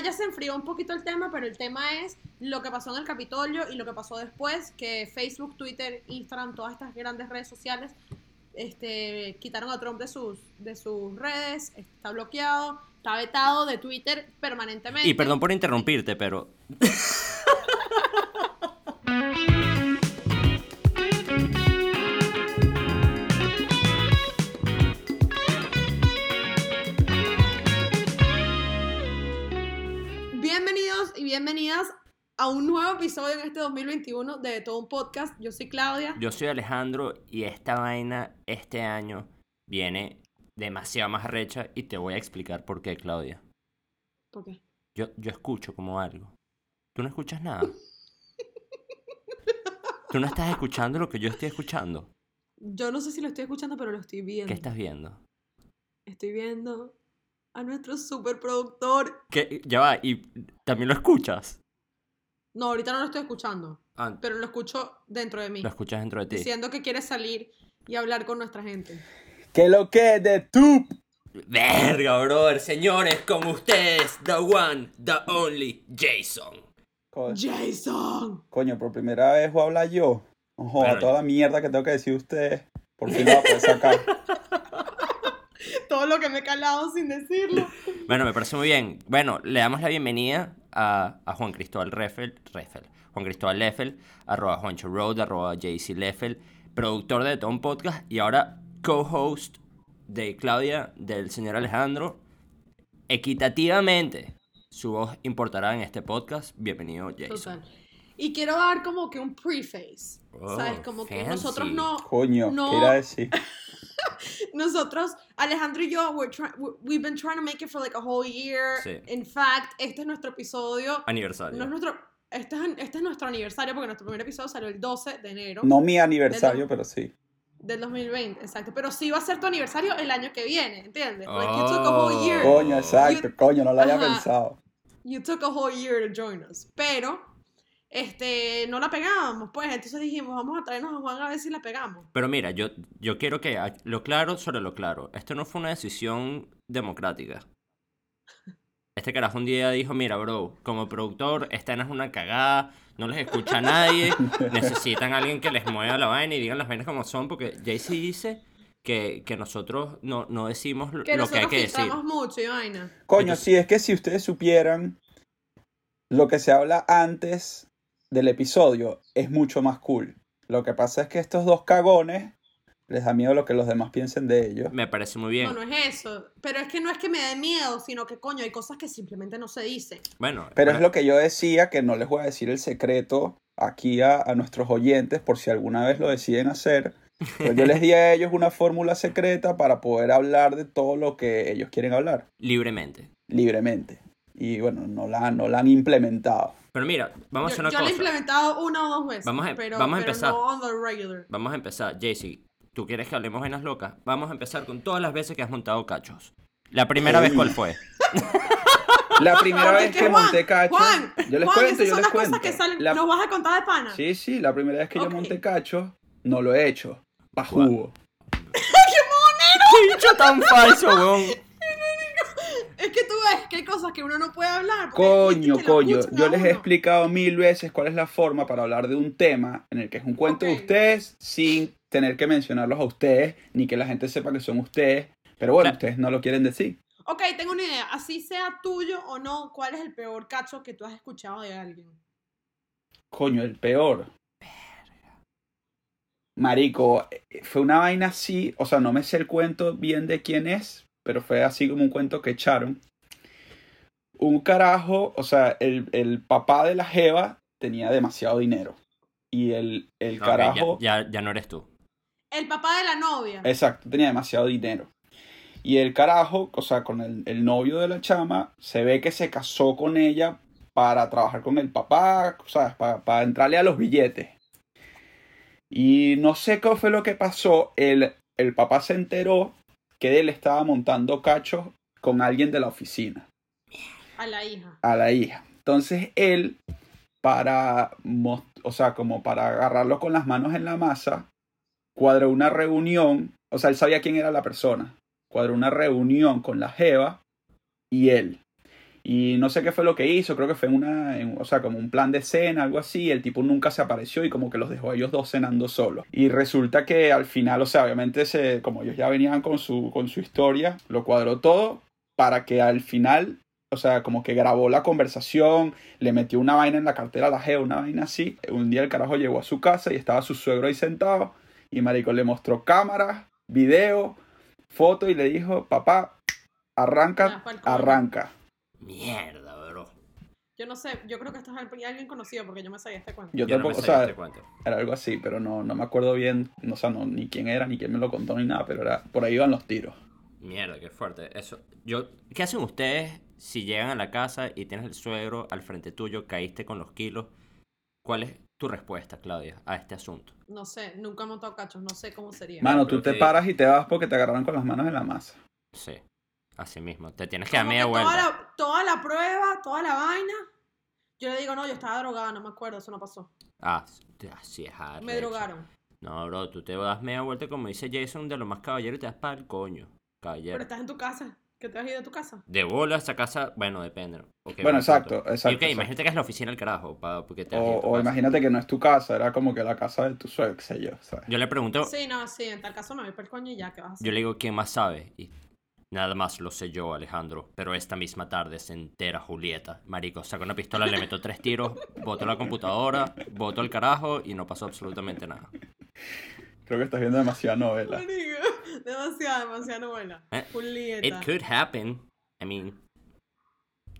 ya se enfrió un poquito el tema, pero el tema es lo que pasó en el Capitolio y lo que pasó después, que Facebook, Twitter, Instagram, todas estas grandes redes sociales este, quitaron a Trump de sus, de sus redes, está bloqueado, está vetado de Twitter permanentemente. Y perdón por interrumpirte, pero... bienvenidas a un nuevo episodio en este 2021 de Todo un Podcast. Yo soy Claudia. Yo soy Alejandro y esta vaina este año viene demasiado más recha y te voy a explicar por qué, Claudia. ¿Por qué? Yo, yo escucho como algo. ¿Tú no escuchas nada? ¿Tú no estás escuchando lo que yo estoy escuchando? Yo no sé si lo estoy escuchando, pero lo estoy viendo. ¿Qué estás viendo? Estoy viendo a nuestro superproductor. ¿Qué? Ya va, y también lo escuchas. No, ahorita no lo estoy escuchando, Ah, pero lo escucho dentro de mí. lo escuchas dentro de ti. Diciendo que quiere salir y hablar con nuestra gente. ¿Qué lo que es de tú? Verga, brother, señores, con ustedes, the one, the only, Jason. Co- ¡Jason! Coño, por primera vez voy a hablar yo. Ojo, Bueno, toda la mierda que tengo que decir ustedes. Por fin lo voy a poder sacar. Todo lo que me he calado sin decirlo. Bueno, me parece muy bien. Bueno, le damos la bienvenida a, a Juan Cristóbal Reffel, Reffel, Juan Cristóbal Leffel, arroba Juancho Road, arroba JC Leffel, productor de Tom Podcast y ahora co-host de Claudia, del señor Alejandro. Equitativamente, su voz importará en este podcast. Bienvenido, Jason. Total. Y quiero dar como que un preface. Oh, ¿Sabes? Como que fancy. nosotros no. Coño, No. ¿qué era decir? Nosotros, Alejandro y yo, we're try- we- we've been trying to make it for like a whole year. Sí. In fact, este es nuestro episodio. Aniversario. No es nuestro, este, es, este es nuestro aniversario porque nuestro primer episodio salió el 12 de enero No mi aniversario, pero sí. del 2020. Exacto. Pero sí va a ser tu aniversario el año que viene, ¿entiendes? Like you took a whole Oh. year. Coño, exacto, coño, no lo había Ajá. pensado. You took a whole year to join us. Pero, este, no la pegábamos, pues. Entonces dijimos, vamos a traernos a Juan a ver si la pegamos. Pero mira, yo, yo quiero que lo claro sobre lo claro. Esto no fue una decisión democrática. Este carajo un día dijo, mira, bro, como productor, esta no es una cagada, no les escucha a nadie, necesitan a alguien que les mueva la vaina y digan las vainas como son, porque Jay-Z dice que, que nosotros no, no decimos lo Que hay que decir. mucho y vaina. Coño, Entonces- sí, es que si ustedes supieran lo que se habla antes del episodio, es mucho más cool. Lo que pasa es que estos dos cagones les da miedo lo que los demás piensen de ellos. Me parece muy bien. No, no es eso. Pero es que no es que me dé miedo, sino que, coño, hay cosas que simplemente no se dicen. Bueno, Pero es lo que yo decía, que no les voy a decir el secreto aquí a, a nuestros oyentes por si alguna vez lo deciden hacer. Pero yo les di a ellos una fórmula secreta para poder hablar de todo lo que ellos quieren hablar, libremente. libremente. Y bueno, no la, no la han implementado. Pero mira, vamos a Yo, hacer una yo lo he cosa. implementado una o dos veces. Vamos a- pero, vamos a pero empezar. no on the regular. Vamos a empezar, Jaycee. ¿Tú quieres que hablemos vainas locas? Vamos a empezar con todas las veces que has montado cachos. La primera Ey. vez, ¿cuál fue? La primera Porque vez que Juan, monté cacho, Juan, yo les Juan, cuento, esas yo son les las cuento. cosas que salen. La- ¿Nos vas a contar de pana? Sí, sí, la primera vez que Ok. yo monté cacho, no lo he hecho. Pa' jugo. ¡Qué bicho tan falso, weón! Es que tú ves que hay cosas que uno no puede hablar. Coño, coño, yo a les he explicado mil veces cuál es la forma para hablar de un tema en el que es un cuento de ustedes sin tener que mencionarlos a ustedes, ni que la gente sepa que son ustedes. Pero bueno, Claro. ustedes no lo quieren decir. Ok, tengo una idea. Así sea tuyo o no, ¿cuál es el peor cacho que tú has escuchado de alguien? Coño, el peor. Marico, eh, fue una vaina así, o sea, no me sé el cuento bien de quién es, pero fue así como un cuento que echaron. Un carajo, o sea, el, el papá de la Jeva tenía demasiado dinero. Y el, el carajo... ya, ya, ya no eres tú. El papá de la novia. Exacto, tenía demasiado dinero. Y el carajo, o sea, con el, el novio de la chama, se ve que se casó con ella para trabajar con el papá, ¿sabes? Para, para entrarle a los billetes. Y no sé qué fue lo que pasó. El, el papá se enteró que él estaba montando cachos con alguien de la oficina, A la hija. a la hija. Entonces él, para, o sea, como para agarrarlo con las manos en la masa, cuadró una reunión, o sea, él sabía quién era la persona, cuadró una reunión con la Jeva y él. Y no sé qué fue lo que hizo, creo que fue una, o sea, como un plan de cena, algo así. El tipo nunca se apareció y como que los dejó a ellos dos cenando solos. Y resulta que al final, o sea, obviamente, se, como ellos ya venían con su, con su historia, lo cuadró todo para que al final, o sea, como que grabó la conversación, le metió una vaina en la cartera a la Geo, una vaina así. Un día el carajo llegó a su casa y estaba su suegro ahí sentado. Y Marico le mostró cámaras, video, foto y le dijo, papá, Ah, arranca, coño. arranca. Mierda, bro. Yo no sé, yo creo que esto es alguien conocido porque yo me sabía este cuento. Yo Yo no me tampoco, o sabía sea, este cuento. era algo así, pero no, no me acuerdo bien, no, o sea, no, ni quién era, ni quién me lo contó, ni nada, pero era, por ahí iban los tiros. Mierda, qué fuerte. Eso. Yo, ¿qué hacen ustedes si llegan a la casa y tienes el suegro al frente tuyo, caíste con los kilos? ¿Cuál es tu respuesta, Claudia, a este asunto? No sé, nunca he montado cachos, no sé cómo sería. Mano, pero tú te que- paras y te vas porque te agarraron con las manos en la masa. Sí, así mismo. Te tienes que dar media toda vuelta. la, toda la prueba, toda la vaina. Yo le digo, no, yo estaba drogada, no me acuerdo, eso no pasó. Ah, así es. Me arrecho. drogaron. No, bro, tú te das media vuelta como dice Jason de lo más caballero y te das para el coño. Caballero. Pero estás en tu casa. ¿Que te has ido a tu casa? De bola a esa casa, bueno, depende. Bueno, buen exacto, exacto, Y ok, exacto. imagínate que es la oficina del carajo, pa, porque te has ido a O, imagínate que no es tu casa, era como que la casa de tu suegro, qué sé yo, ¿sabes? Yo le pregunto, Sí, no, sí, en tal caso me voy para el coño y ya, ¿qué vas a hacer? yo le digo, ¿quién más sabe? Y nada más lo sé yo, Alejandro. Pero esta misma tarde se entera Julieta. Marico, saca una pistola, le meto tres tiros, boto la computadora, boto el carajo y no pasó absolutamente nada. Creo que estás viendo demasiada novela. Marico, demasiada, demasiada novela. Eh, Julieta. It could happen. I mean,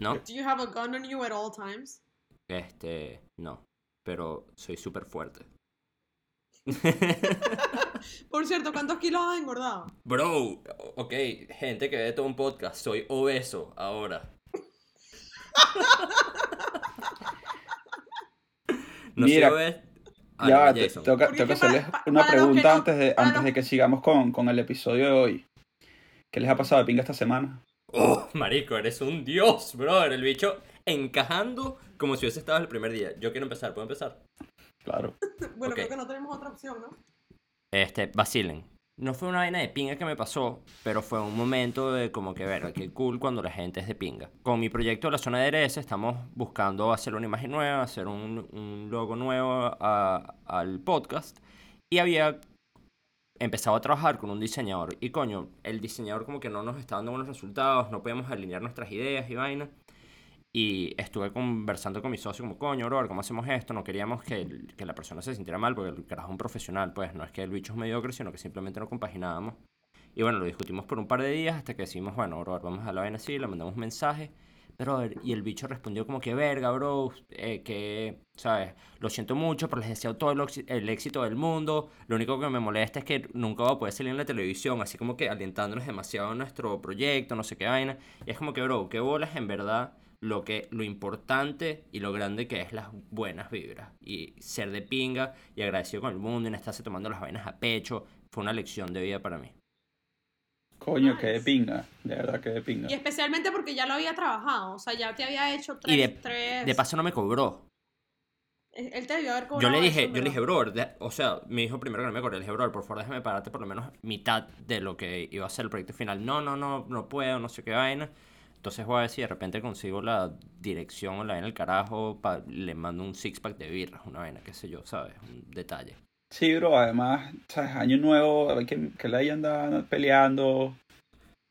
no, Do you have a gun on you at all times? este, no. Pero soy súper fuerte. Por cierto, ¿cuántos kilos has engordado? Bro, ok, gente que ve todo un podcast, soy obeso ahora. No Mira, soy obeso. Ah, ya, te- para- hacerles una para pregunta no- antes, de, para antes los- de que sigamos con, con el episodio de hoy. ¿Qué les ha pasado de pinga esta semana? Oh, marico, eres un dios, brother. El bicho encajando como si hubiese estado el primer día. Yo quiero empezar, ¿puedo empezar? Claro. Bueno, Ok. creo que no tenemos otra opción, ¿no? Este, vacilen. No fue una vaina de pinga que me pasó, pero fue un momento de como que, verga, qué cool cuando la gente es de pinga. Con mi proyecto de la zona de DRS estamos buscando hacer una imagen nueva, hacer un, un logo nuevo a- al podcast. Y había empezado a trabajar con un diseñador. Y coño, el diseñador como que no nos está dando buenos resultados, no podemos alinear nuestras ideas y vaina. Y estuve conversando con mi socio como, coño, bro, ¿cómo hacemos esto? No queríamos que, que la persona se sintiera mal, porque el carajo es un profesional, pues no es que el bicho es mediocre, sino que simplemente no compaginábamos. Y bueno, lo discutimos por un par de días hasta que decimos, bueno, bro, vamos a la vaina así, le mandamos un mensaje. Pero, y el bicho respondió como que, verga, bro, eh, que, ¿sabes? Lo siento mucho, pero les deseo todo el, el éxito del mundo. Lo único que me molesta es que nunca va a poder salir en la televisión, así como que alentándonos demasiado en nuestro proyecto, no sé qué vaina. Y es como que, bro, qué bolas en verdad lo que lo importante y lo grande que es las buenas vibras y ser de pinga y agradecido con el mundo y no estarse tomando las vainas a pecho fue una lección de vida para mí. Coño, Nice. qué de pinga. De verdad que de pinga. Y especialmente porque ya lo había trabajado, o sea, ya te había hecho tres... Y de, tres... de paso no me cobró. Él te debió haber Yo cobrado le eso, dije, yo le dije, bro, de- o sea, me dijo primero que no me cobré, le dije, bro, por favor déjame pagarte por lo menos mitad de lo que iba a ser el proyecto final. No, no, no, no puedo, no sé qué vaina. Entonces voy a ver si de repente consigo la dirección o la vaina del carajo, pa- le mando un six pack de birras, una vaina, qué sé yo, ¿sabes? Un detalle. Sí, bro, además, ¿sabes? Año nuevo, a ver que, que la anda peleando,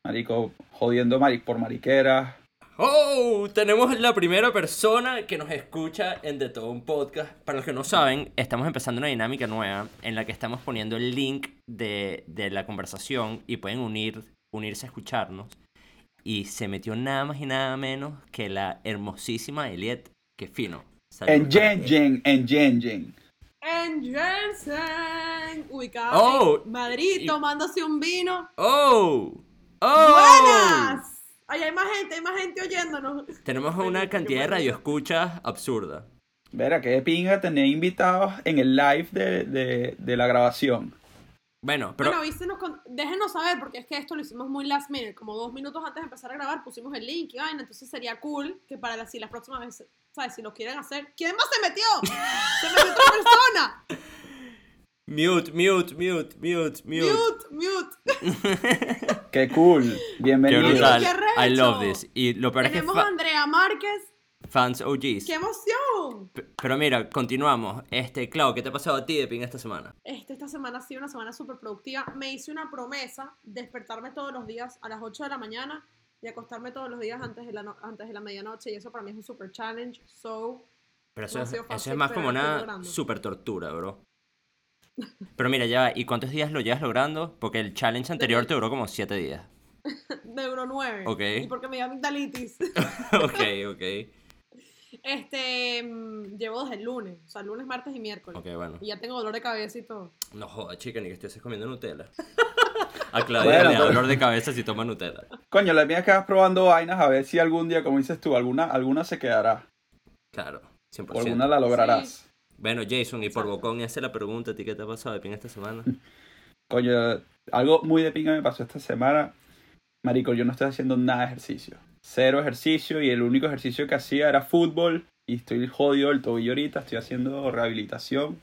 marico, jodiendo mari por mariqueras. ¡Oh! Tenemos la primera persona que nos escucha en De Todo Un Podcast. Para los que no saben, estamos empezando una dinámica nueva en la que estamos poniendo el link de, de la conversación y pueden unir, unirse a escucharnos. Y se metió nada más y nada menos que la hermosísima Eliet. ¡Qué fino! En Jen Jen, en Jen Jen. En Jensen, ubicado Oh, en Madrid, y- tomándose un vino. ¡Oh! ¡Oh! ¡Buenas! Ay, hay más gente, hay más gente oyéndonos. Tenemos una cantidad de radioescuchas absurda. Verá, que de pinga tener invitados en el live de, de, de la grabación. Bueno, pero Bueno, avísenos con- déjenos saber, porque es que esto lo hicimos muy last minute, como dos minutos antes de empezar a grabar, pusimos el link y vaina, entonces sería cool que para las, si las próximas veces, ¿sabes? Si lo quieren hacer. ¿Quién más se metió? ¡Se metió otra persona! mute, mute, mute, mute, mute. Mute, mute. Qué cool. Qué Bienvenido. brutal. qué arrecho. I love this. Y lo peor es que Tenemos a Andrea Andrea Márquez. Fans OGs. ¡Qué emoción! P- Pero mira, continuamos. Este, Clau, ¿qué te ha pasado a ti de pin esta semana? Este, esta semana ha sido una semana súper productiva. Me hice una promesa de despertarme todos los días a las 8 de la mañana y acostarme todos los días antes de la, no- antes de la medianoche. Y eso para mí es un super challenge. So, Pero eso, No es, sido eso fácil, es más como una super tortura, bro. Pero mira, ya. ¿Y cuántos días lo llevas logrando? Porque el challenge anterior te duró como 7 días. de Euro 9. Ok. Y porque me dio amigdalitis. ok, ok. Este, mm, llevo desde el lunes. O sea, lunes, martes y miércoles. Ok, bueno. Y ya tengo dolor de cabeza y todo. No jodas, chica, ni que estés comiendo Nutella. A Claudia Bueno, le da pero- dolor de cabeza si toma Nutella. Coño, la mía es que vas probando vainas a ver si algún día, como dices tú, alguna, alguna se quedará. Claro, 100%. O alguna la lograrás. Bueno, Jason, y por Exacto. bocón, hace la pregunta, ¿a ti qué te ha pasado de pin esta semana? Coño, algo muy de pinga me pasó esta semana. Marico, yo no estoy haciendo nada de ejercicio. Cero ejercicio y el único ejercicio que hacía era fútbol. Y estoy jodido del tobillo ahorita, estoy haciendo rehabilitación.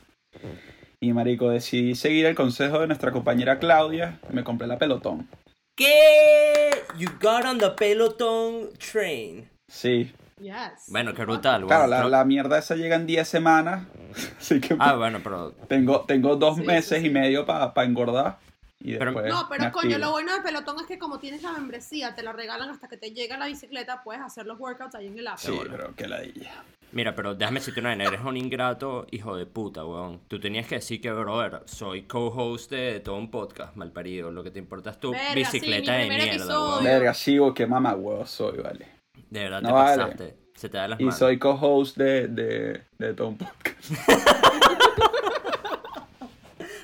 Y marico, decidí seguir el consejo de nuestra compañera Claudia. Me compré la pelotón. ¿Qué? You got on the Peloton train. Sí. Yes. Bueno, qué brutal, Claro, weón. la, Pero- la mierda esa llega en 10 semanas. Así que Ah, bueno, pero... tengo, tengo dos Sí, meses sí. y medio para engordar. Y Pero- después No, pero coño, activo. lo bueno de pelotón es que como tienes la membresía, te la regalan hasta que te llega la bicicleta, puedes hacer los workouts ahí en el app. Sí, pero qué ladilla. Mira, pero déjame decirte una eres un ingrato hijo de puta, weón. Tú tenías que decir que, brother, soy co-host de todo un podcast, malparido. Lo que te importa es tu Verga, bicicleta sí, mi de mierda, episodio. weón. Verga, chivo, qué mamá huevo soy, vale. De verdad No te vale. pasaste. Se te da las Y manos. soy co-host de, de, de todo un podcast.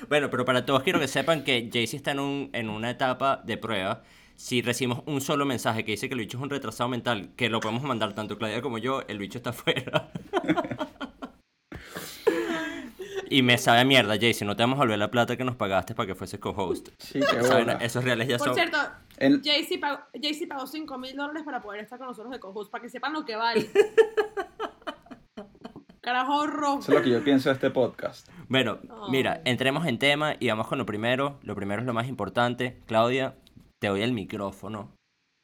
Bueno, pero para todos quiero que sepan que Jaycee está en, un, en una etapa de prueba. Si recibimos un solo mensaje que dice que el bicho es un retrasado mental, que lo podemos mandar tanto Claudia como yo, el bicho está afuera. y me sabe a mierda, Jaycee, no te vamos a volver la plata que nos pagaste para que fueses co-host. Sí, qué bola. Esos reales ya Por son... cierto, El- Jaycee pagó, Jaycee pagó 5 mil dólares para poder estar con nosotros de cojos, para que sepan lo que vale. Carajo rojo. Eso es lo que yo pienso de este podcast. Bueno, Ay. mira, entremos en tema y vamos con lo primero. Lo primero es lo más importante. Claudia, te doy el micrófono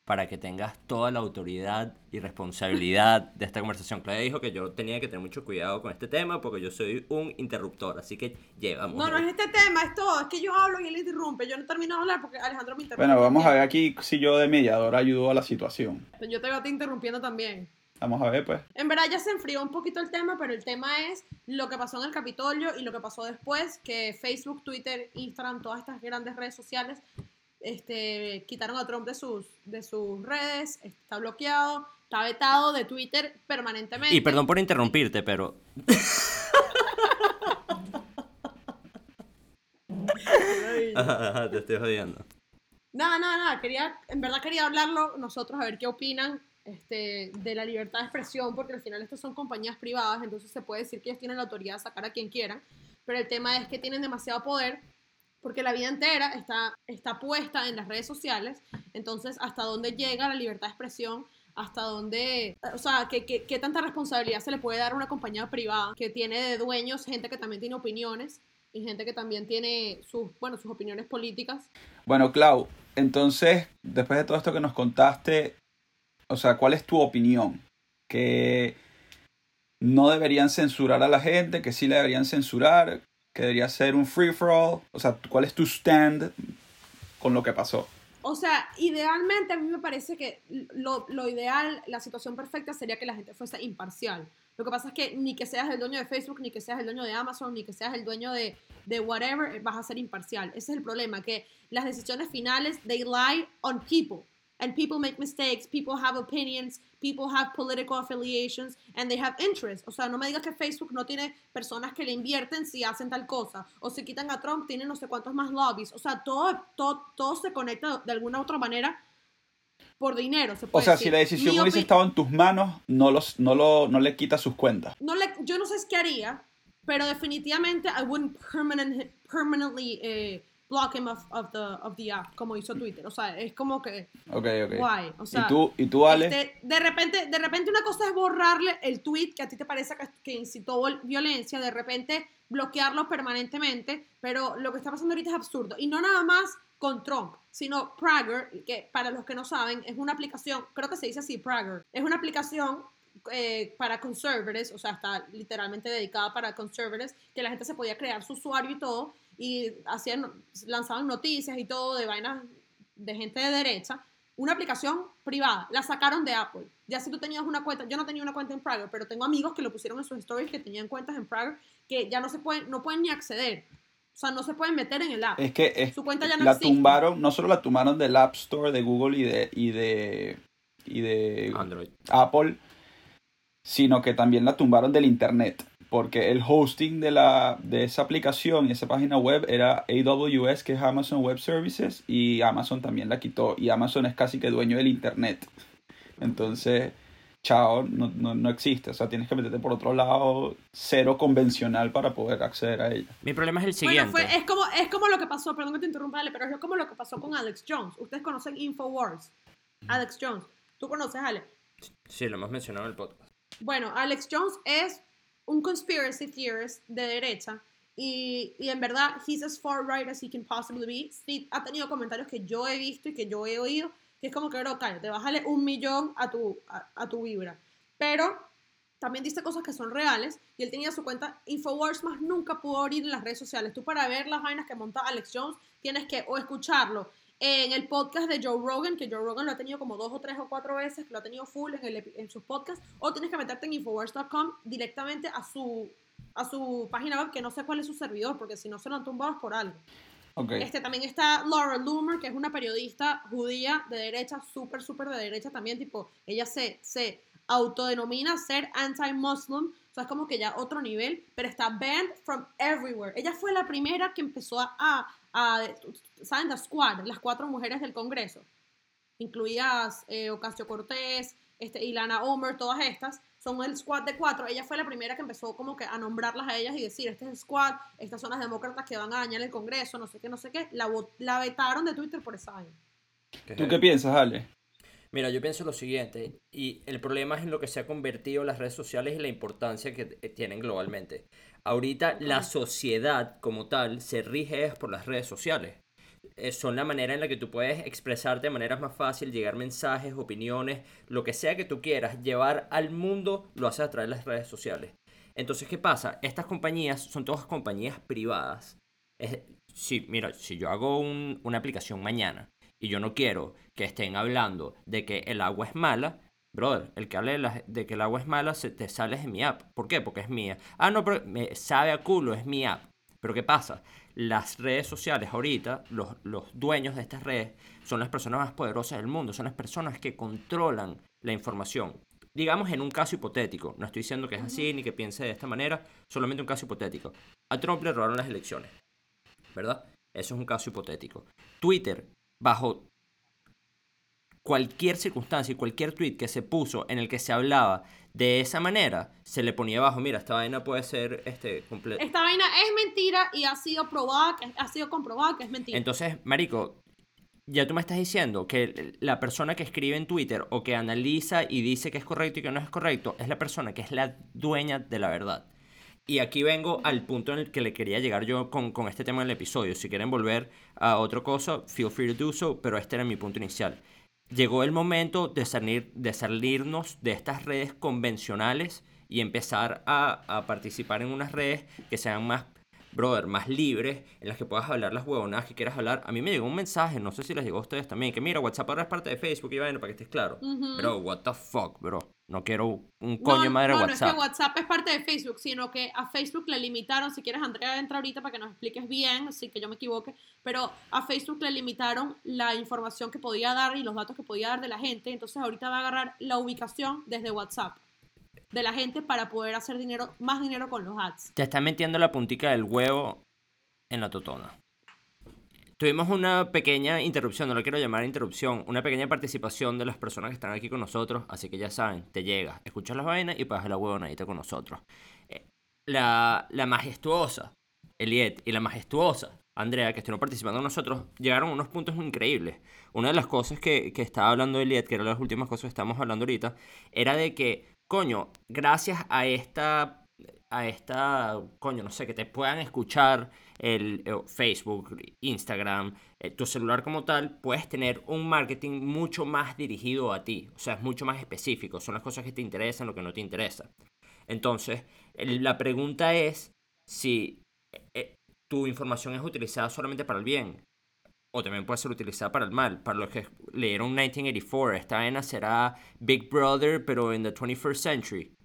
para que tengas toda la autoridad y responsabilidad de esta conversación. Claudia dijo que yo tenía que tener mucho cuidado con este tema porque yo soy un interruptor, así que llevamos. No, no es este tema, es todo. Es que yo hablo y él interrumpe. Yo no termino de hablar porque Alejandro me interrumpe. Bueno, vamos a ver aquí si yo de mediador ayudo a la situación. Yo te veo a ti interrumpiendo también. Vamos a ver, pues. En verdad ya se enfrió un poquito el tema, pero el tema es lo que pasó en el Capitolio y lo que pasó después, que Facebook, Twitter, Instagram, todas estas grandes redes sociales este, quitaron a Trump de sus, de sus redes, está bloqueado, está vetado de Twitter permanentemente. Y perdón por interrumpirte, pero Ajá, ajá, te estoy jodiendo. Nada, nada, nada, quería, en verdad quería hablarlo nosotros a ver qué opinan este, de la libertad de expresión, porque al final estas son compañías privadas, entonces se puede decir que ellos tienen la autoridad de sacar a quien quieran, pero el tema es que tienen demasiado poder, porque la vida entera está, está puesta en las redes sociales, entonces hasta dónde llega la libertad de expresión, hasta dónde, o sea, qué, qué, qué tanta responsabilidad se le puede dar a una compañía privada que tiene de dueños gente que también tiene opiniones y gente que también tiene sus, bueno, sus opiniones políticas. Bueno, Clau, entonces, después de todo esto que nos contaste, o sea, ¿cuál es tu opinión? Que no deberían censurar a la gente, que sí la deberían censurar, que debería ser un free for all. O sea, ¿cuál es tu stand con lo que pasó? O sea, idealmente a mí me parece que lo, lo ideal, la situación perfecta sería que la gente fuese imparcial. Lo que pasa es que ni que seas el dueño de Facebook, ni que seas el dueño de Amazon, ni que seas el dueño de, de whatever, vas a ser imparcial. Ese es el problema, que las decisiones finales, they lie on people. And people make mistakes, people have opinions, people have political affiliations, and they have interests. O sea, no me digas que Facebook no tiene personas que le invierten si hacen tal cosa. O si quitan a Trump, tienen no sé cuántos más lobbies. O sea, todo, todo, todo se conecta de alguna otra manera por dinero. Se O sea, decir. si la decisión Mi hubiese estado en tus manos, no, los, no, lo, no le quitas sus cuentas. no le, yo no sé qué haría, pero definitivamente I wouldn't permanent, permanently eh, block him of, of, the, of the app, como hizo Twitter. O sea, es como que, Ok, ok. guay. O sea, ¿Y tú, y tú Ale? este, de, repente, de repente una cosa es borrarle el tweet que a ti te parece que, que incitó violencia, de repente bloquearlo permanentemente, pero lo que está pasando ahorita es absurdo. Y no nada más con Trump, sino Prager, que para los que no saben, es una aplicación, creo que se dice así, Prager, es una aplicación eh, para conservadores, o sea, está literalmente dedicada para conservadores, que la gente se podía crear su usuario y todo, y hacían, lanzaban noticias y todo de vainas de gente de derecha, una aplicación privada, la sacaron de Apple. Ya si tú tenías una cuenta, yo no tenía una cuenta en Prager, pero tengo amigos que lo pusieron en sus stories que tenían cuentas en Prager que ya no se pueden, no pueden ni acceder. O sea, no se pueden meter en el app. Es que es- Su cuenta ya no la existe. tumbaron, no solo la tumbaron del App Store de Google y de, y de, y de Android. Apple, sino que también la tumbaron del Internet. Porque el hosting de, la, de esa aplicación y esa página web era AWS, que es Amazon Web Services, y Amazon también la quitó. Y Amazon es casi que dueño del Internet. Entonces, chao, no, no, no existe. O sea, tienes que meterte por otro lado, cero convencional para poder acceder a ella. Mi problema es el Bueno, siguiente. fue, es, como, es como lo que pasó, perdón que te interrumpa, Ale, pero es como lo que pasó con Alex Jones. Ustedes conocen Infowars. Alex Jones. ¿Tú conoces, Ale? Sí, lo hemos mencionado en el podcast. Bueno, Alex Jones es un conspiracy theorist de derecha y, y en verdad, he's as far right as he can possibly be. Sí, ha tenido comentarios que yo he visto y que yo he oído, que es como que, bro, cállate, bájale un millón a tu, a, a tu vibra. Pero también dice cosas que son reales y él tenía su cuenta Infowars, más nunca pudo abrir en las redes sociales. Tú para ver las vainas que monta Alex Jones tienes que o escucharlo en el podcast de Joe Rogan, que Joe Rogan lo ha tenido como dos o tres o cuatro veces, que lo ha tenido full en, el en sus podcasts, o tienes que meterte en Infowars.com directamente a su, a su página web, que no sé cuál es su servidor, porque si no se lo han tumbado por algo. Ok. Este, también está Laura Loomer, que es una periodista judía de derecha, súper, súper de derecha también, tipo, ella se, se autodenomina ser anti-Muslim, o sea, es como que ya otro nivel, pero está banned from everywhere. Ella fue la primera que empezó a, a, a- ¿saben? The Squad, las cuatro mujeres del Congreso, incluidas eh, Ocasio Cortés, este, Ilana Omer, todas estas, son el squad de cuatro. Ella fue la primera que empezó como que a nombrarlas a ellas y decir, este es el squad, estas son las demócratas que van a dañar el Congreso, no sé qué, no sé qué. La, la vetaron de Twitter por esa vaina. ¿Tú qué piensas, Ale? Mira, yo pienso lo siguiente, y el problema es en lo que se ha convertido las redes sociales y la importancia que eh, tienen globalmente. Ahorita la sociedad como tal se rige por las redes sociales. Eh, Son la manera en la que tú puedes expresarte de maneras más fácil, llegar mensajes, opiniones, lo que sea que tú quieras llevar al mundo, lo haces a través de las redes sociales. Entonces, ¿qué pasa? Estas compañías son todas compañías privadas. Es, si, mira, si yo hago un- una aplicación mañana y yo no quiero que estén hablando de que el agua es mala, brother, el que hable de, la- de que el agua es mala se te sale de mi app. ¿Por qué? Porque es mía. Ah, no, pero me sabe a culo, es mi app. Pero ¿qué pasa? Las redes sociales ahorita, los, los dueños de estas redes, son las personas más poderosas del mundo, son las personas que controlan la información. Digamos en un caso hipotético, no estoy diciendo que es así ni que piense de esta manera, solamente un caso hipotético. A Trump le robaron las elecciones, ¿verdad? Eso es un caso hipotético. Twitter, bajo cualquier circunstancia y cualquier tweet que se puso en el que se hablaba de esa manera, se le ponía abajo, mira, esta vaina puede ser este completa. Esta vaina es mentira y ha sido probada, que, ha sido comprobada que es mentira. Entonces, marico, ya tú me estás diciendo que la persona que escribe en Twitter o que analiza y dice que es correcto y que no es correcto es la persona que es la dueña de la verdad. Y aquí vengo al punto en el que le quería llegar yo con, con este tema del episodio. Si quieren volver a otra cosa, feel free to do so, pero este era mi punto inicial. Llegó el momento de, salir, de salirnos de estas redes convencionales y empezar a, a participar en unas redes que sean más, brother, más libres, en las que puedas hablar las huevonadas que quieras hablar. A mí me llegó un mensaje, no sé si les llegó a ustedes también, que mira, WhatsApp ahora es parte de Facebook y vaina, para que estés claro. Ujú. Bro, what the fuck, bro. No quiero un coño no, madre no, no WhatsApp. es que WhatsApp es parte de Facebook, sino que a Facebook le limitaron, si quieres Andrea entra ahorita para que nos expliques bien, así que yo me equivoque, pero a Facebook le limitaron la información que podía dar y los datos que podía dar de la gente, entonces ahorita va a agarrar la ubicación desde WhatsApp de la gente para poder hacer dinero, más dinero con los ads. Te están metiendo la puntica del huevo en la totona. Tuvimos una pequeña interrupción, no lo quiero llamar interrupción, una pequeña participación de las personas que están aquí con nosotros, así que ya saben, te llega, escuchas las vainas y pasas la huevonadita con nosotros. Eh, La, la majestuosa Eliet y la majestuosa Andrea, que estuvieron participando con nosotros, llegaron a unos puntos increíbles. Una de las cosas que, que estaba hablando Eliet, que era las últimas cosas que estamos hablando ahorita, era de que, coño, gracias a esta a esta, coño, no sé, que te puedan escuchar el, eh, Facebook, Instagram, eh, tu celular como tal, puedes tener un marketing mucho más dirigido a ti. O sea, es mucho más específico. Son las cosas que te interesan, lo que no te interesa. Entonces, la pregunta es si eh, tu información es utilizada solamente para el bien. O también puede ser utilizada para el mal. Para los que leyeron 1984, esta vaina será Big Brother, pero en the 21st century.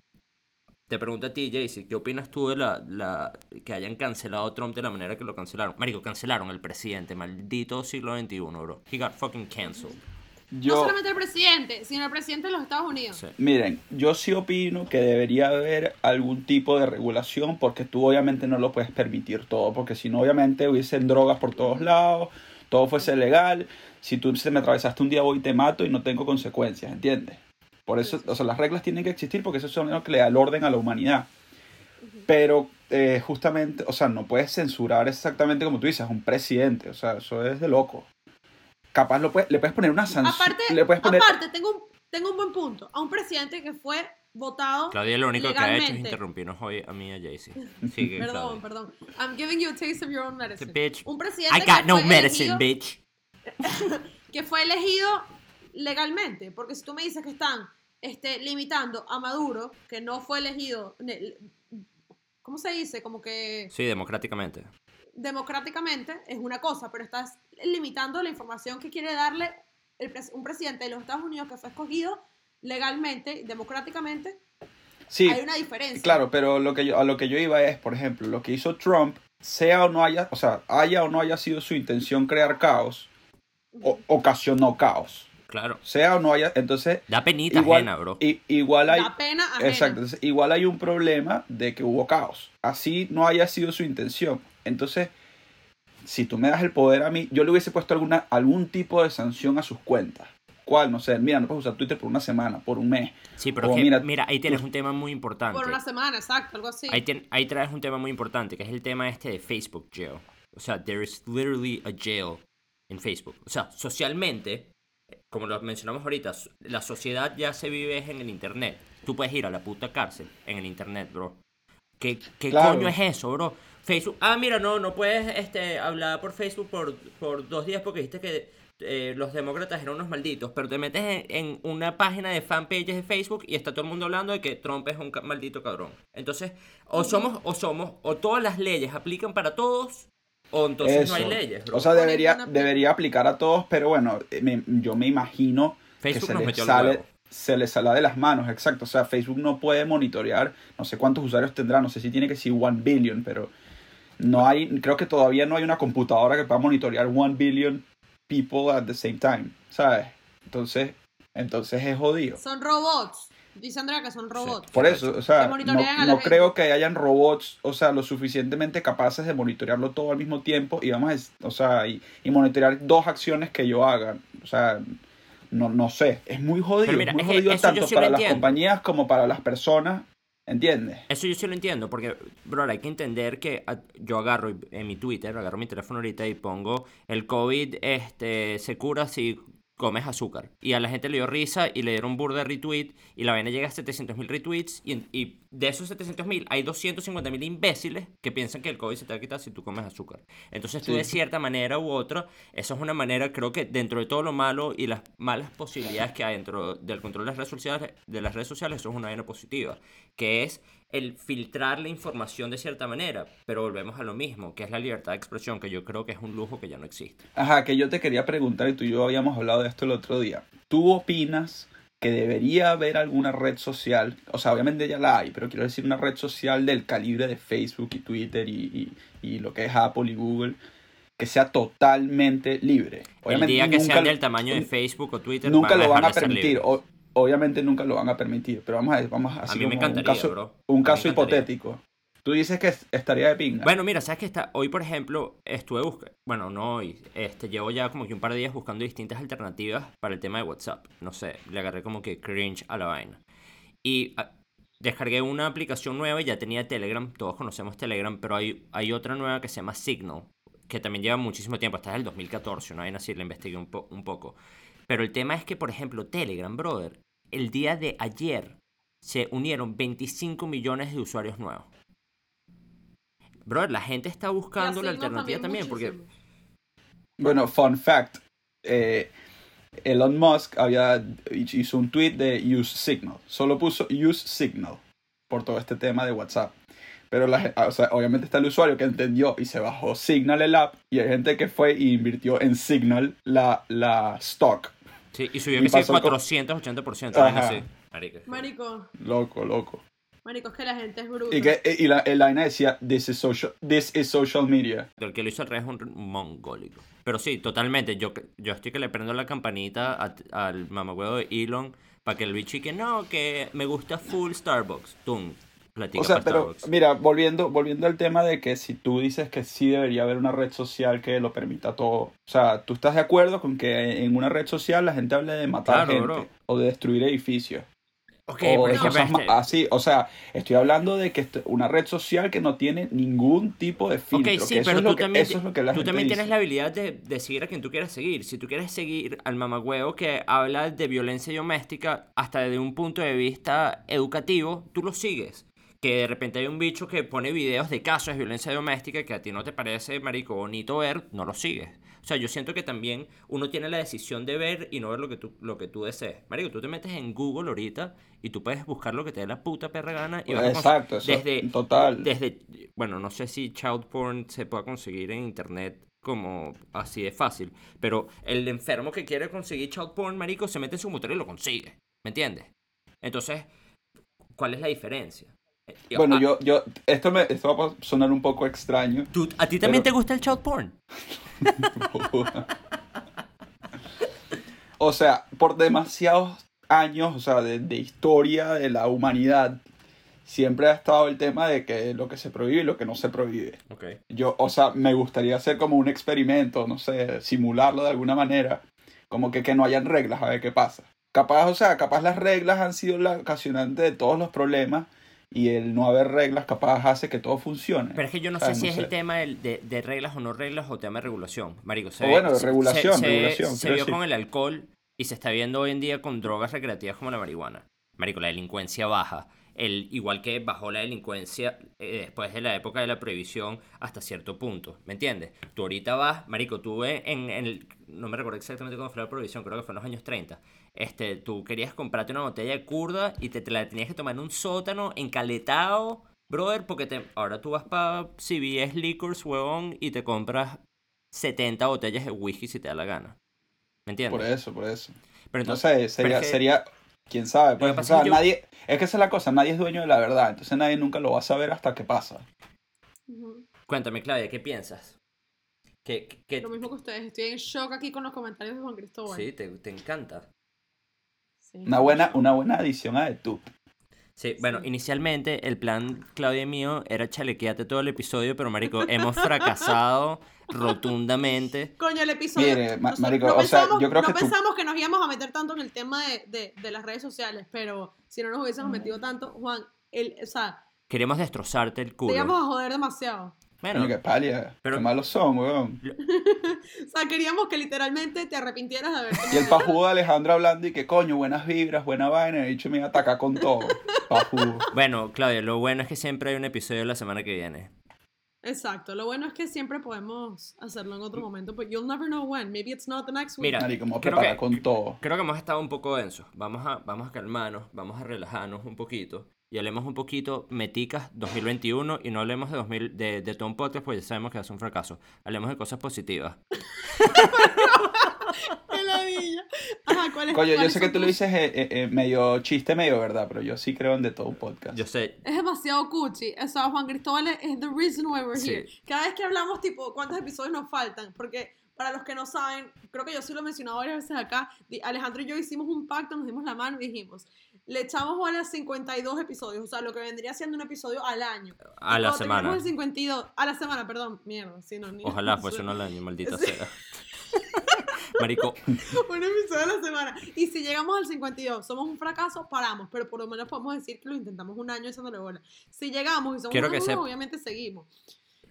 Te pregunto a ti, Jaycee, ¿qué opinas tú de la, la que hayan cancelado a Trump de la manera que lo cancelaron? Marico, cancelaron al presidente, maldito siglo XXI, bro. He got fucking canceled. No solamente el presidente, sino el presidente de los Estados Unidos. Sí. miren, yo sí opino que debería haber algún tipo de regulación porque tú obviamente no lo puedes permitir todo, porque si no obviamente hubiesen drogas por todos lados, todo fuese legal, si tú se me atravesaste un día voy y te mato y no tengo consecuencias, ¿entiendes? Por eso, o sea, las reglas tienen que existir porque eso es lo que le da el orden a la humanidad. Pero eh, justamente, o sea, no puedes censurar exactamente como tú dices, a un presidente, o sea, eso es de loco. Capaz lo le puedes poner una sanción. Aparte, le puedes poner, aparte tengo, un, tengo un buen punto. A un presidente que fue votado. Claudia lo único que ha hecho es Legalmente. interrumpirnos hoy a mí y a Jaycee. Perdón, Claudia. perdón. I'm giving you a taste of your own medicine. bitch. Un presidente I got que no fue medicine, elegido- bitch. que fue elegido legalmente. Porque si tú me dices que están este, limitando a Maduro, que no fue elegido, ¿cómo se dice? Como que Sí, democráticamente. democráticamente es una cosa, pero estás limitando la información que quiere darle el un presidente de los Estados Unidos que fue escogido legalmente, democráticamente. sí, Hay una diferencia. Claro, pero lo que yo, a lo que yo iba es, por ejemplo, lo que hizo Trump, sea o no haya, o sea, haya o no haya sido su intención crear caos, o- ocasionó caos. Claro. Sea o no haya, entonces, Da penita igual, ajena, bro. i- igual hay, La pena ajena. exacto, entonces, igual hay un problema de que hubo caos. Así no haya sido su intención. Entonces, si tú me das el poder a mí, yo le hubiese puesto alguna, algún tipo de sanción a sus cuentas. ¿Cuál? No sé, mira, no puedes usar Twitter por una semana, por un mes. Sí, pero o es que, mira, mira, ahí tienes un tema muy importante. Por una semana, exacto, algo así. Ahí, tien- ahí traes un tema muy importante, que es el tema este de Facebook jail. O sea, there is literally a jail en Facebook. O sea, socialmente, como lo mencionamos ahorita, la sociedad ya se vive en el Internet. Tú puedes ir a la puta cárcel en el Internet, bro. ¿Qué, qué Claro. coño es eso, bro? Facebook. Ah, mira, no, no puedes este, hablar por Facebook por, por dos días porque dijiste que eh, los demócratas eran unos malditos, pero te metes en, en una página de fanpages de Facebook y está todo el mundo hablando de que Trump es un ca- maldito cabrón. Entonces, o somos, o somos, o todas las leyes aplican para todos, o entonces no hay leyes, bro. O sea, debería, debería aplicar a todos, pero bueno, eh, me- yo me imagino Facebook que se nos les sale, se les sale de las manos, exacto. O sea, Facebook no puede monitorear, no sé cuántos usuarios tendrá, no sé si tiene que ser 1 billion, pero no hay, creo que todavía no hay una computadora que pueda monitorear 1 billion people at the same time, ¿sabes? Entonces, entonces es jodido. Son robots. Dice Andrea que son robots. Por eso, o sea, no, creo que hayan robots, o sea, lo suficientemente capaces de monitorearlo todo al mismo tiempo y vamos a, o sea, y, y monitorear dos acciones que yo haga. O sea, no, no sé, es muy jodido, mira, es muy jodido tanto sí para las compañías como para las personas, ¿entiendes? Eso yo sí lo entiendo, porque, bro, hay que entender que a- yo agarro en mi Twitter, agarro mi teléfono ahorita y pongo el COVID este, se cura si comes azúcar. Y a la gente le dio risa y le dieron burda de retweet y la vaina llega a 700.000 retweets y, de esos 700.000 hay 250.000 imbéciles que piensan que el COVID se te va a quitar si tú comes azúcar. Entonces tú Sí. de cierta manera u otra, eso es una manera, creo que dentro de todo lo malo y las malas posibilidades que hay dentro del control de las redes sociales, de las redes sociales eso es una vaina positiva, que es el filtrar la información de cierta manera, pero volvemos a lo mismo, que es la libertad de expresión, que yo creo que es un lujo que ya no existe. Ajá, que yo te quería preguntar y tú y yo habíamos hablado de esto el otro día. ¿Tú opinas que debería haber alguna red social? O sea, obviamente ya la hay, pero quiero decir una red social del calibre de Facebook y Twitter y, y- y lo que es Apple y Google que sea totalmente libre. el día que nunca sean del tamaño de Facebook o Twitter, nunca lo van a permitir. O- obviamente nunca lo van a permitir, pero vamos a vamos a, mí me encantaría, un caso, bro. un caso hipotético. Tú dices que es- estaría de pinga. Bueno, mira, sabes que está hoy, por ejemplo, estuve buscando, bueno, no hoy, este, llevo ya como que un par de días buscando distintas alternativas para el tema de WhatsApp. No sé, le agarré como que cringe a la vaina. Y ah, descargué una aplicación nueva, y ya tenía Telegram, todos conocemos Telegram, pero hay, hay otra nueva que se llama Signal, que también lleva muchísimo tiempo, hasta el 2014, una vaina así, la investigué un, po- un poco. Pero el tema es que, por ejemplo, Telegram, brother, el día de ayer se unieron 25 millones de usuarios nuevos. Bro, la gente está buscando la alternativa también, porque. Bueno, fun fact. eh, Elon Musk había hizo un tweet de use signal. Solo puso use signal por todo este tema de WhatsApp. Pero la, o sea, obviamente está el usuario que entendió y se bajó Signal el app y hay gente que fue y invirtió en Signal la, la stock. Sí, y subió que sí pasó con- 480%, vaina Ajá. así. Marico, Loco, loco. marico, es que la gente es bruta. Y, que, y la, la vaina decía, this is, social, this is social media. El que lo hizo al revés es un mongólico. Pero sí, totalmente. Yo, yo estoy que le prendo la campanita a- al mamagüevo de Elon para que el bicho y que no, que me gusta full Starbucks. Tum, platica O sea, pero Starbucks. mira, volviendo, volviendo al tema de que si tú dices que sí debería haber una red social que lo permita todo. O sea, ¿tú estás de acuerdo con que en una red social la gente hable de matar Claro, gente bro. o de destruir edificios? Ok, o pero de cosas este- así, o sea, estoy hablando de que esto- una red social que no tiene ningún tipo de filtro. Ok, sí, que eso pero es lo tú que, también, eso es lo que la tú gente también tienes dice. la habilidad de, de seguir a quien tú quieras seguir. Si tú quieres seguir al mamagüevo que habla de violencia doméstica hasta desde un punto de vista educativo, tú lo sigues. Que de repente hay un bicho que pone videos de casos de violencia doméstica que a ti no te parece, marico, bonito ver, no lo sigues. O sea, yo siento que también uno tiene la decisión de ver y no ver lo que tú, lo que tú desees. Marico, tú te metes en Google ahorita y tú puedes buscar lo que te dé la puta perra gana y vas a eso, desde, total. desde, bueno, no sé si child porn se pueda conseguir en internet como así de fácil, pero el enfermo que quiere conseguir child porn, marico, se mete en su motor y lo consigue, ¿me entiendes? Entonces, ¿cuál es la diferencia? Eh, Bueno, ah, yo, yo, esto, me, esto va a sonar un poco extraño. ¿tú- ¿A ti también pero- te gusta el child porn? o sea, por demasiados años, o sea, de, de historia de la humanidad, siempre ha estado el tema de que lo que se prohíbe y lo que no se prohíbe. Ok. Yo, o sea, me gustaría hacer como un experimento, no sé, simularlo de alguna manera, como que, que no hayan reglas, a ver qué pasa. Capaz, o sea, capaz las reglas han sido la ocasionante de todos los problemas y el no haber reglas capaz hace que todo funcione. Pero es que yo no sé si No es sé. el tema del- de, de reglas o no reglas o tema de regulación. Marico, se O ve- bueno, de se- regulación, se, regulación, Se vio con el alcohol y se está viendo hoy en día con drogas recreativas como la marihuana. Marico, la delincuencia baja. El, igual que bajó la delincuencia eh, después de la época de la prohibición hasta cierto punto. ¿Me entiendes? Tú ahorita vas, Marico, tú en, en el. No me recuerdo exactamente cuándo fue la prohibición, creo que fue en los años 30. Este, tú querías comprarte una botella de curda y te, te la tenías que tomar en un sótano, encaletado, brother, porque te, ahora tú vas para CVS Liquors, huevón, y te compras 70 botellas de whisky si te da la gana. ¿Me entiendes? Por eso, por eso. Pero No entonces, sé, sería, que- sería, quién sabe, pues, o sea, es que yo- nadie, es que esa es la cosa, nadie es dueño de la verdad, entonces nadie nunca lo va a saber hasta que pasa. Cuéntame, Claudia, ¿qué piensas? ¿Qué, qué- qué- Lo mismo que ustedes. Estoy en shock aquí con los comentarios de Juan Cristóbal. Sí, te, te encanta. Sí. Una buena, una buena adición a YouTube. Sí, bueno, Sí. inicialmente el plan Claudia y mío era chalequearte todo el episodio, pero marico, hemos fracasado rotundamente. Coño, el episodio. Mire, ma- nosotros marico, no o sea, pensamos, yo creo no que tú- pensamos que nos íbamos a meter tanto en el tema de, de, de las redes sociales, pero si no nos hubiésemos metido tanto, Juan, el, o sea, Queremos destrozarte el te culo. íbamos a joder demasiado. Bueno, Coño, qué palia, pero- qué malos son, weón. O sea, queríamos que literalmente te arrepintieras de haber Y el pajudo de Alejandra hablando y que coño, buenas vibras, buena vaina, y el dicho me iba a atacar con todo. Pajudo. bueno, Claudia, lo bueno es que siempre hay un episodio la semana que viene. Exacto, lo bueno es que siempre podemos hacerlo en otro momento, but you'll never know when. Maybe it's not the next week. Mira, Marico, a creo preparar que- con todo. Creo que hemos estado un poco densos. Vamos a, vamos a calmarnos, vamos a relajarnos un poquito. Y hablemos un poquito meticas 2021 y no hablemos de, 2000, de, de Tom Podcast porque ya sabemos que ser un fracaso. Hablemos de cosas positivas. Ajá, ¿cuál es- Coño, yo sé que tú lo dices eh, eh, eh, medio chiste, medio verdad, pero yo sí creo en de todo un podcast. Yo sé, Es demasiado cuchi. O sea, Juan Cristóbal es es the reason why we're Sí. here. Cada vez que hablamos, tipo, ¿cuántos episodios nos faltan? Porque para los que no saben, creo que yo sí lo he mencionado varias veces acá, Alejandro y yo hicimos un pacto, nos dimos la mano y dijimos, le echamos bola a 52 episodios, o sea, lo que vendría siendo un episodio al año. a Y la semana. el 52, a la semana, perdón, mierda, si no, ni Ojalá fuese uno al año, maldita Sí. sea. Marico, un episodio a la semana. Y si llegamos al 52, somos un fracaso, paramos, pero por lo menos podemos decir que lo intentamos un año echándole bola. Si llegamos y somos Quiero que obviamente seguimos.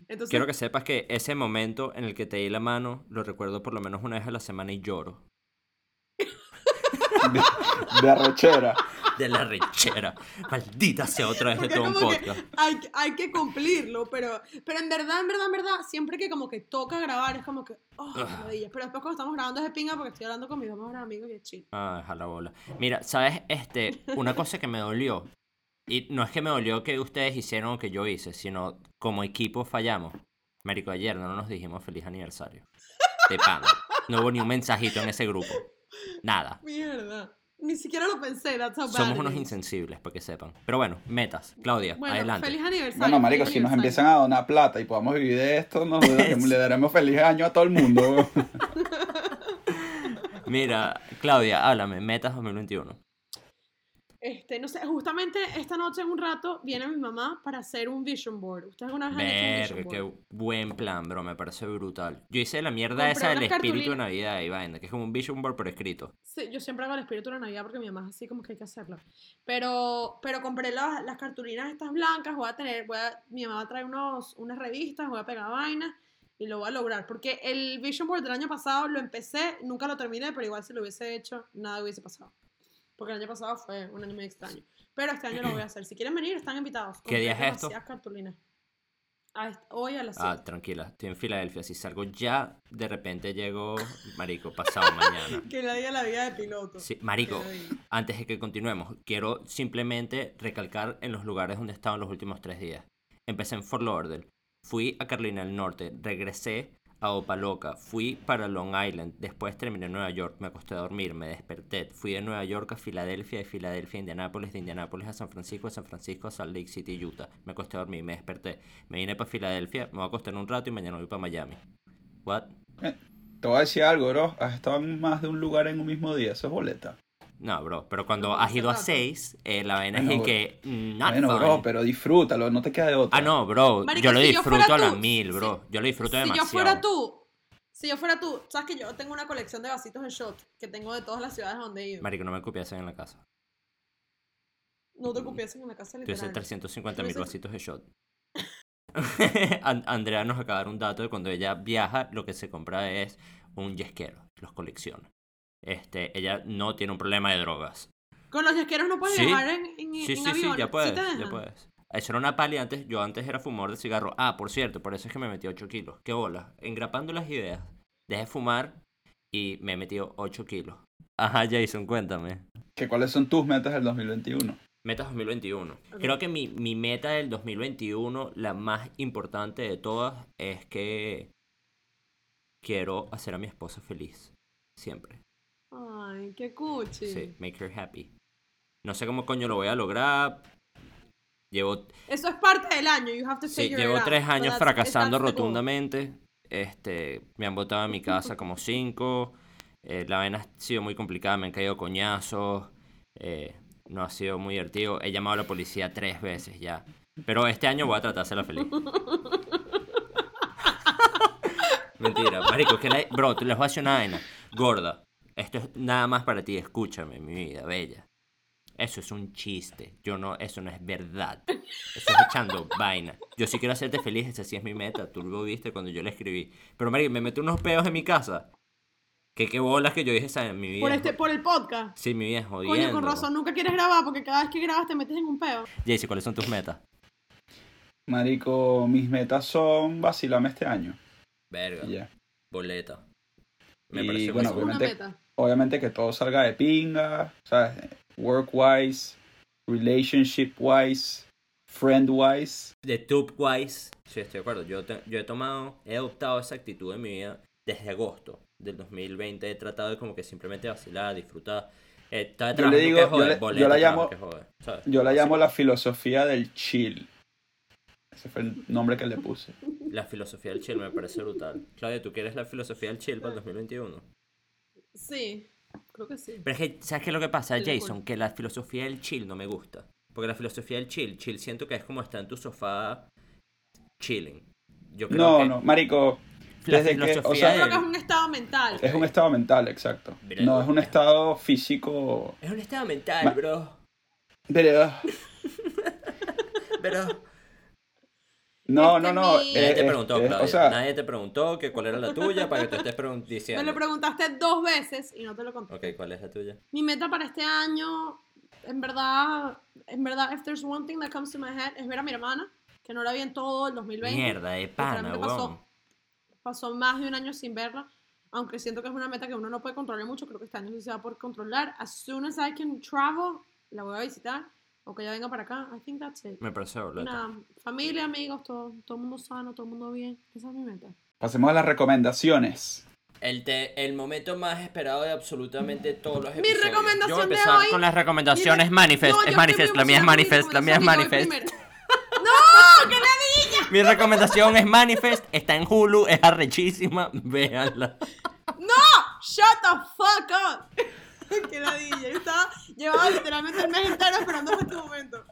Entonces, quiero que sepas que ese momento en el que te di la mano lo recuerdo por lo menos una vez a la semana y lloro. De, de arrechera. De la rechera. Maldita sea otra vez de todo un que podcast. hay, hay que cumplirlo, pero, pero en verdad, en verdad, en verdad, siempre que como que toca grabar es como que, oh, Ah. maravilla. Pero después cuando estamos grabando es de pinga porque estoy hablando con mis dos mejores amigos y es chill. Ah, deja la bola. Mira, ¿sabes? Este, una cosa que me dolió. Y no es que me dolió que ustedes hicieron o que yo hice, sino como equipo fallamos. Marico, ayer no nos dijimos feliz aniversario. De pana. No hubo ni un mensajito en ese grupo. Nada. Mierda. Ni siquiera lo pensé, that's how bad Somos unos insensibles, para que sepan. Pero bueno, metas. Claudia, Bueno, adelante. feliz aniversario. Bueno, marico, si nos empiezan a donar plata y podamos vivir de esto, nos le daremos feliz año a todo el mundo. Mira, Claudia, háblame. Metas 2021. Este, no sé, justamente esta noche en un rato viene mi mamá para hacer un vision board. ¿Ustedes alguna vez han hecho un vision qué buen plan, bro. Me parece brutal. Yo hice la mierda Compré esa del espíritu de. Navidad y vaina, que es como un vision board por escrito. Sí, yo siempre hago el espíritu de Navidad porque mi mamá es así como que hay que hacerlo. Pero, pero compré las, las cartulinas estas blancas, voy a tener, voy a, mi mamá va a traer unos, unas revistas, voy a pegar vainas y lo voy a lograr. Porque el Vision Board del año pasado lo empecé, nunca lo terminé, pero igual si lo hubiese hecho, nada hubiese pasado. Porque el año pasado fue un año muy extraño. Pero este año lo voy a hacer. Si quieren venir, están invitados. ¿Qué día es esto? demasiadas cartulinas. A est- hoy a las Ah, 7. tranquila, estoy en Filadelfia. Si salgo ya, de repente llego, marico, pasado mañana. Que diga la vida de piloto. Sí, marico, antes de que continuemos, quiero simplemente recalcar en los lugares donde he estado en los últimos tres días. Empecé en Fort Lauderdale, fui a Carolina del Norte, regresé a Opaloca, fui para Long Island, después terminé en Nueva York, me acosté a dormir, me desperté, fui de Nueva York a Filadelfia, de Filadelfia a Indianápolis, de Indianápolis a San Francisco, de San Francisco a Salt Lake City, Utah. Me acosté a dormir, me desperté, me vine para Filadelfia, me voy a acostar un rato y mañana voy para Miami. What? Te voy a decir algo, bro. Has estado en más de un lugar en un mismo día. Eso es boleta. No, bro, pero cuando No, has ido a rato. seis, eh, la vaina es Bueno, que. mm, bueno, fun. bro, pero disfrútalo. No te queda de otra. Ah, no, bro. Marico, yo lo si yo disfruto a la tú, mil, si- bro. Yo lo disfruto si demasiado. yo fuera tú, si yo fuera tú, sabes que yo tengo una colección de vasitos de shot que tengo de todas las ciudades donde he ido. Marico, no me copiasen en la casa. No te copiesen en la casa Yo literal. 350 mil Yo vasitos de shot. An- Andrea nos acaba de dar un dato de cuando ella viaja, lo que se compra es un yesquero. Los colecciona. Este, ella no tiene un problema de drogas. Con los yesqueros no puedes Sí. viajar en, en, Sí, en sí, sí, ya puedes, ya puedes. Eso era una pali antes, yo antes era fumador de cigarro. Ah, por cierto, por eso es que me metí 8 kilos. Qué bola. Engrapando las ideas. Dejé de fumar y me he metido 8 kilos. Ajá, Jason, cuéntame. ¿Que ¿Cuáles son tus metas del 2021? Meta 2021. Ok. Creo que mi, mi meta del 2021, la más importante de todas, es que quiero hacer a mi esposa feliz. Siempre. Ay, qué cuchi. Sí, make her happy. No sé cómo coño lo voy a lograr. Llevo, Eso es parte del año. You have to sí, figure llevo it out. tres años that's- fracasando rotundamente. Este, me han botado en mi casa como cinco. Eh, la vaina ha sido muy complicada, me han caído coñazos. eh, no ha sido muy divertido. He llamado a la policía tres veces ya. Pero este año voy a tratar de hacerla feliz. Mentira, marico, que la... Bro, te les voy a decir una vaina. Gorda, esto es nada más para ti, escúchame, mi vida, bella. Eso es un chiste. Yo no, eso no es verdad. Eso es echando vaina. Yo sí quiero hacerte feliz, esa sí es mi meta. Tú lo viste cuando yo le escribí. Pero, marico, me metí unos peos en mi casa. Que qué bolas que yo dije, esa mi vida. Por, es este, por el podcast. Sí, mi vida es Coño, jodiendo. con razón, nunca quieres grabar porque cada vez que grabas te metes en un peo. Jaycee, ¿cuáles son tus metas? Marico, mis metas son vacilarme este año. Verga, Y ya. boleta. Me Y parece bueno, muy obviamente- meta. Obviamente que todo salga de pinga, ¿sabes? Work-wise, relationship-wise, friend-wise. De Tube-wise. Sí, estoy de acuerdo. Yo, te- yo he tomado, he adoptado esa actitud en mi vida desde agosto del 2020. He tratado de como que simplemente vacilar, disfrutar. Eh, Yo le digo- que yo joder, le- yo la llamo- joder. Yo la llamo la filosofía del chill. Ese fue el nombre que le puse. La filosofía del chill me parece brutal. Claudia, ¿tú quieres la filosofía del chill para el 2021? Sí, creo que sí. Pero es que, ¿sabes qué es lo que pasa, Jason? Que la filosofía del chill no me gusta. Porque la filosofía del chill, chill siento que es como estar en tu sofá chilling. Yo creo No, que no, marico. la Desde que, o sea, Yo creo que es un estado mental. es un estado mental, exacto. Mira, No es un estado físico. Es un estado mental, Ma- bro. Pero, Pero no, Este no, no. mi- nadie eh, te eh, preguntó, eh, Claudia. o sea, Nadie te preguntó que cuál era la tuya para que tú estés pregun- Me diciendo. lo preguntaste dos veces y no te lo conté. Ok, ¿cuál es la tuya? Mi meta para este año en verdad, en verdad, if there's one thing that comes to my head, es ver a mi hermana, que no la vi en todo el 2020. Mierda, de pana, Literalmente pasó, weón. pasó más de un año sin verla, aunque siento que es una meta que uno no puede controlar mucho, creo que este año sí se va a poder controlar. As soon as I can travel, la voy a visitar, o que ella venga para acá, I think that's it. Me parece nada, familia, amigos, todo, todo el mundo sano, todo el mundo bien, esa es mi meta. Pasemos a las recomendaciones. El, te- el momento más esperado de absolutamente todos los Mi episodios. recomendación Yo voy a de empezar hoy- con las recomendaciones Manifest. No, es Manifest, la mía es mi Manifest, la mía es Manifest. ¡No! ¡Que la Mi recomendación es Manifest, está en Hulu, es arrechísima, véanla. ¡No! ¡Shut the fuck up! ¡Qué ladilla! Yo estaba, llevaba literalmente el mes entero esperando este momento.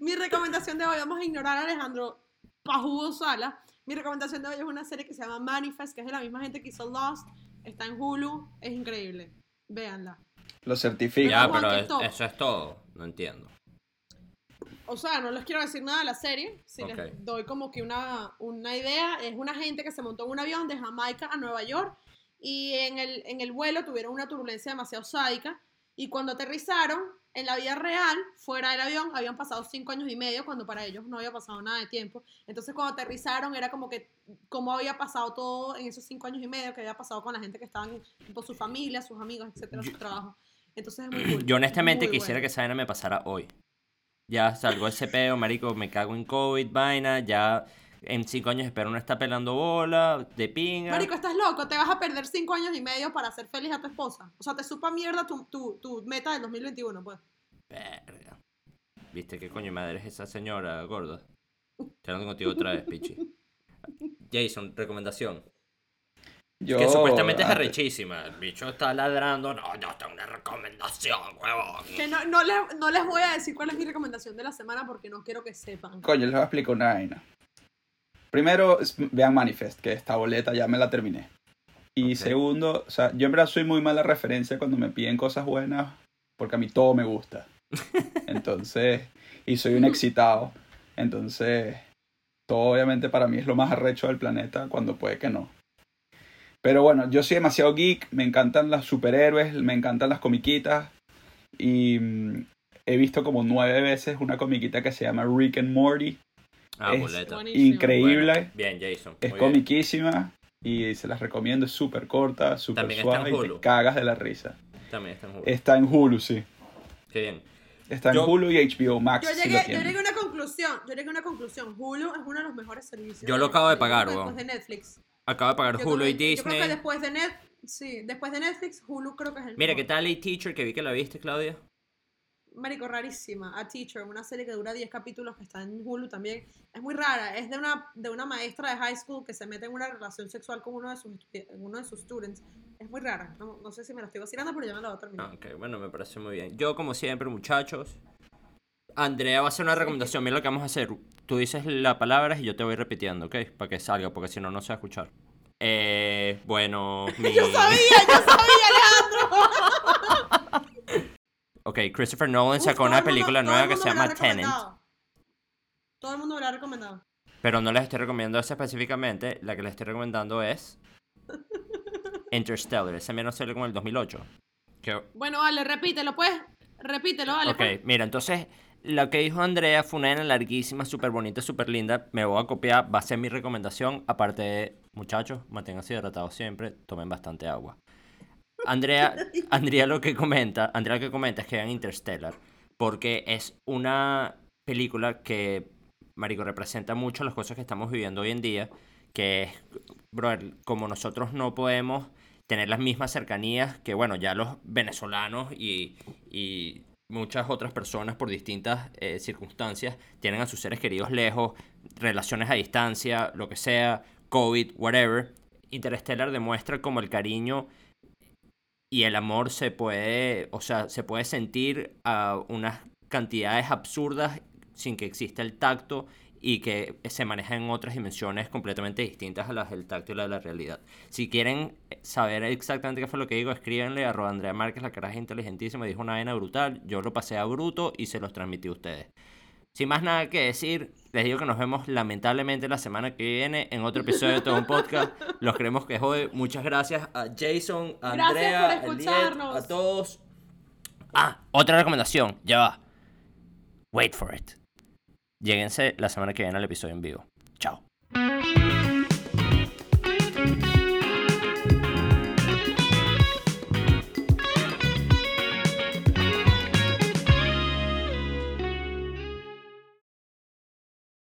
Mi recomendación de hoy, vamos a ignorar a Alejandro Pajudo Sala. Mi recomendación de hoy es una serie que se llama Manifest, que es de la misma gente que hizo Lost. Está en Hulu, es increíble. Véanla. Lo certifico. Ya, pero ¿qué es- eso es todo, no entiendo. O sea, no les quiero decir nada de la serie. Si Ok. les doy como que una, una idea, es una gente que se montó en un avión de Jamaica a Nueva York y en el, en el vuelo tuvieron una turbulencia demasiado sádica y cuando aterrizaron, en la vida real, fuera del avión, habían pasado cinco años y medio cuando para ellos no había pasado nada de tiempo. Entonces cuando aterrizaron era como que cómo había pasado todo en esos cinco años y medio, que había pasado con la gente que estaban, con su familia, sus amigos, etcétera, su trabajo. Entonces es muy cool. Yo honestamente Muy quisiera bueno. que esa vaina me pasara hoy. Ya salgo ese peo, marico, me cago en COVID, vaina, ya en cinco años espero no estar pelando bola, de pinga. Marico, estás loco, te vas a perder cinco años y medio para hacer feliz a tu esposa. O sea, te supa mierda tu, tu, tu meta del 2021, pues. Verga. ¿Viste qué coño de madre es esa señora gorda? Estoy hablando contigo otra vez, pichi. Jason, recomendación. Yo, que supuestamente es arrechísima. El bicho está ladrando. No, no, está una recomendación, huevón. Que no, no, les, no les voy a decir cuál es mi recomendación de la semana porque no quiero que sepan. Coño, les voy a explicar una vaina. Primero, vean Manifest, que esta boleta ya me la terminé. Y segundo, o sea, yo en verdad soy muy mala referencia cuando me piden cosas buenas, porque a mí todo me gusta. Entonces, y soy un excitado. Entonces, todo obviamente para mí es lo más arrecho del planeta cuando puede que no. Pero bueno, yo soy demasiado geek, me encantan los superhéroes, me encantan las comiquitas. Y mm, he visto como nueve veces una comiquita que se llama Rick and Morty. Ah, Es- boleta. Increíble. Bueno, bien, Jason. Es bien. comiquísima y se las recomiendo, es súper corta, súper También está en suave y te cagas de la risa. También está en Hulu. Está en Hulu, sí. Qué bien. Está en Yo- Hulu y HBO Max. Yo llegué, yo llegué a una conclusión. Yo llegué a una conclusión. Hulu es uno de los mejores servicios. Yo lo acabo de pagar, Después de Netflix. Acabo de pagar Yo Hulu creo y que- Yo creo Disney. que después de Net, sí, después de Netflix, Hulu creo que es el Mira, mejor. ¿qué tal A Teacher que vi que la viste, Claudia? Marico, rarísima. A Teacher, una serie que dura 10 capítulos que está en Hulu también. Es muy rara. Es de una, de una maestra de high school que se mete en una relación sexual con uno de sus, estu- uno de sus students. Es muy rara. No, no sé si me la estoy vacilando, pero ya me la voy a terminar. Ah, ok, bueno, me parece muy bien. Yo, como siempre, muchachos, Andrea va a hacer una recomendación. Mira lo que vamos a hacer. Tú dices la palabra y yo te voy repitiendo, ¿ok? Para que salga, porque si no, no se va a escuchar. Eh, bueno, mi... ¡Yo sabía! ¡Yo sabía! Ok, Christopher Nolan Uf, sacó una mundo- película nueva que se llama recomendado. Todo el mundo me la ha recomendado. Pero no les estoy recomendando esa específicamente. La que les estoy recomendando es Interstellar. Ese menos salió como el 2008. Que Bueno, vale, repítelo, pues. Repítelo, vale. Ok, pues. mira, entonces lo que dijo Andrea fue una larguísima, súper bonita, súper linda. Me voy a copiar, va a ser mi recomendación. Aparte de, muchachos, manténganse hidratados siempre, tomen bastante agua. Andrea, Andrea lo que comenta, Andrea lo que comenta es que vean Interstellar, porque es una película que, marico, representa mucho las cosas que estamos viviendo hoy en día, que es, brother, como nosotros no podemos tener las mismas cercanías que, bueno, ya los venezolanos y, y muchas otras personas por distintas eh, circunstancias tienen a sus seres queridos lejos, relaciones a distancia, lo que sea, COVID, whatever. Interstellar demuestra como el cariño y el amor se puede, o sea, se puede sentir a unas cantidades absurdas sin que exista el tacto y que se maneja en otras dimensiones completamente distintas a las del tacto y la de la realidad. Si quieren saber exactamente qué fue lo que digo, escríbanle a Andrea Márquez, la caraja inteligentísima, dijo una vaina brutal, yo lo pasé a bruto y se los transmití a ustedes. Sin más nada que decir, les digo que nos vemos lamentablemente la semana que viene en otro episodio de todo un podcast. Los queremos que jode. Muchas gracias a Jason, a Gracias Andrea, por a Liet, escucharnos. a todos Ah, otra recomendación, ya va. Wait for it. Lléguense la semana que viene al episodio en vivo. Chao.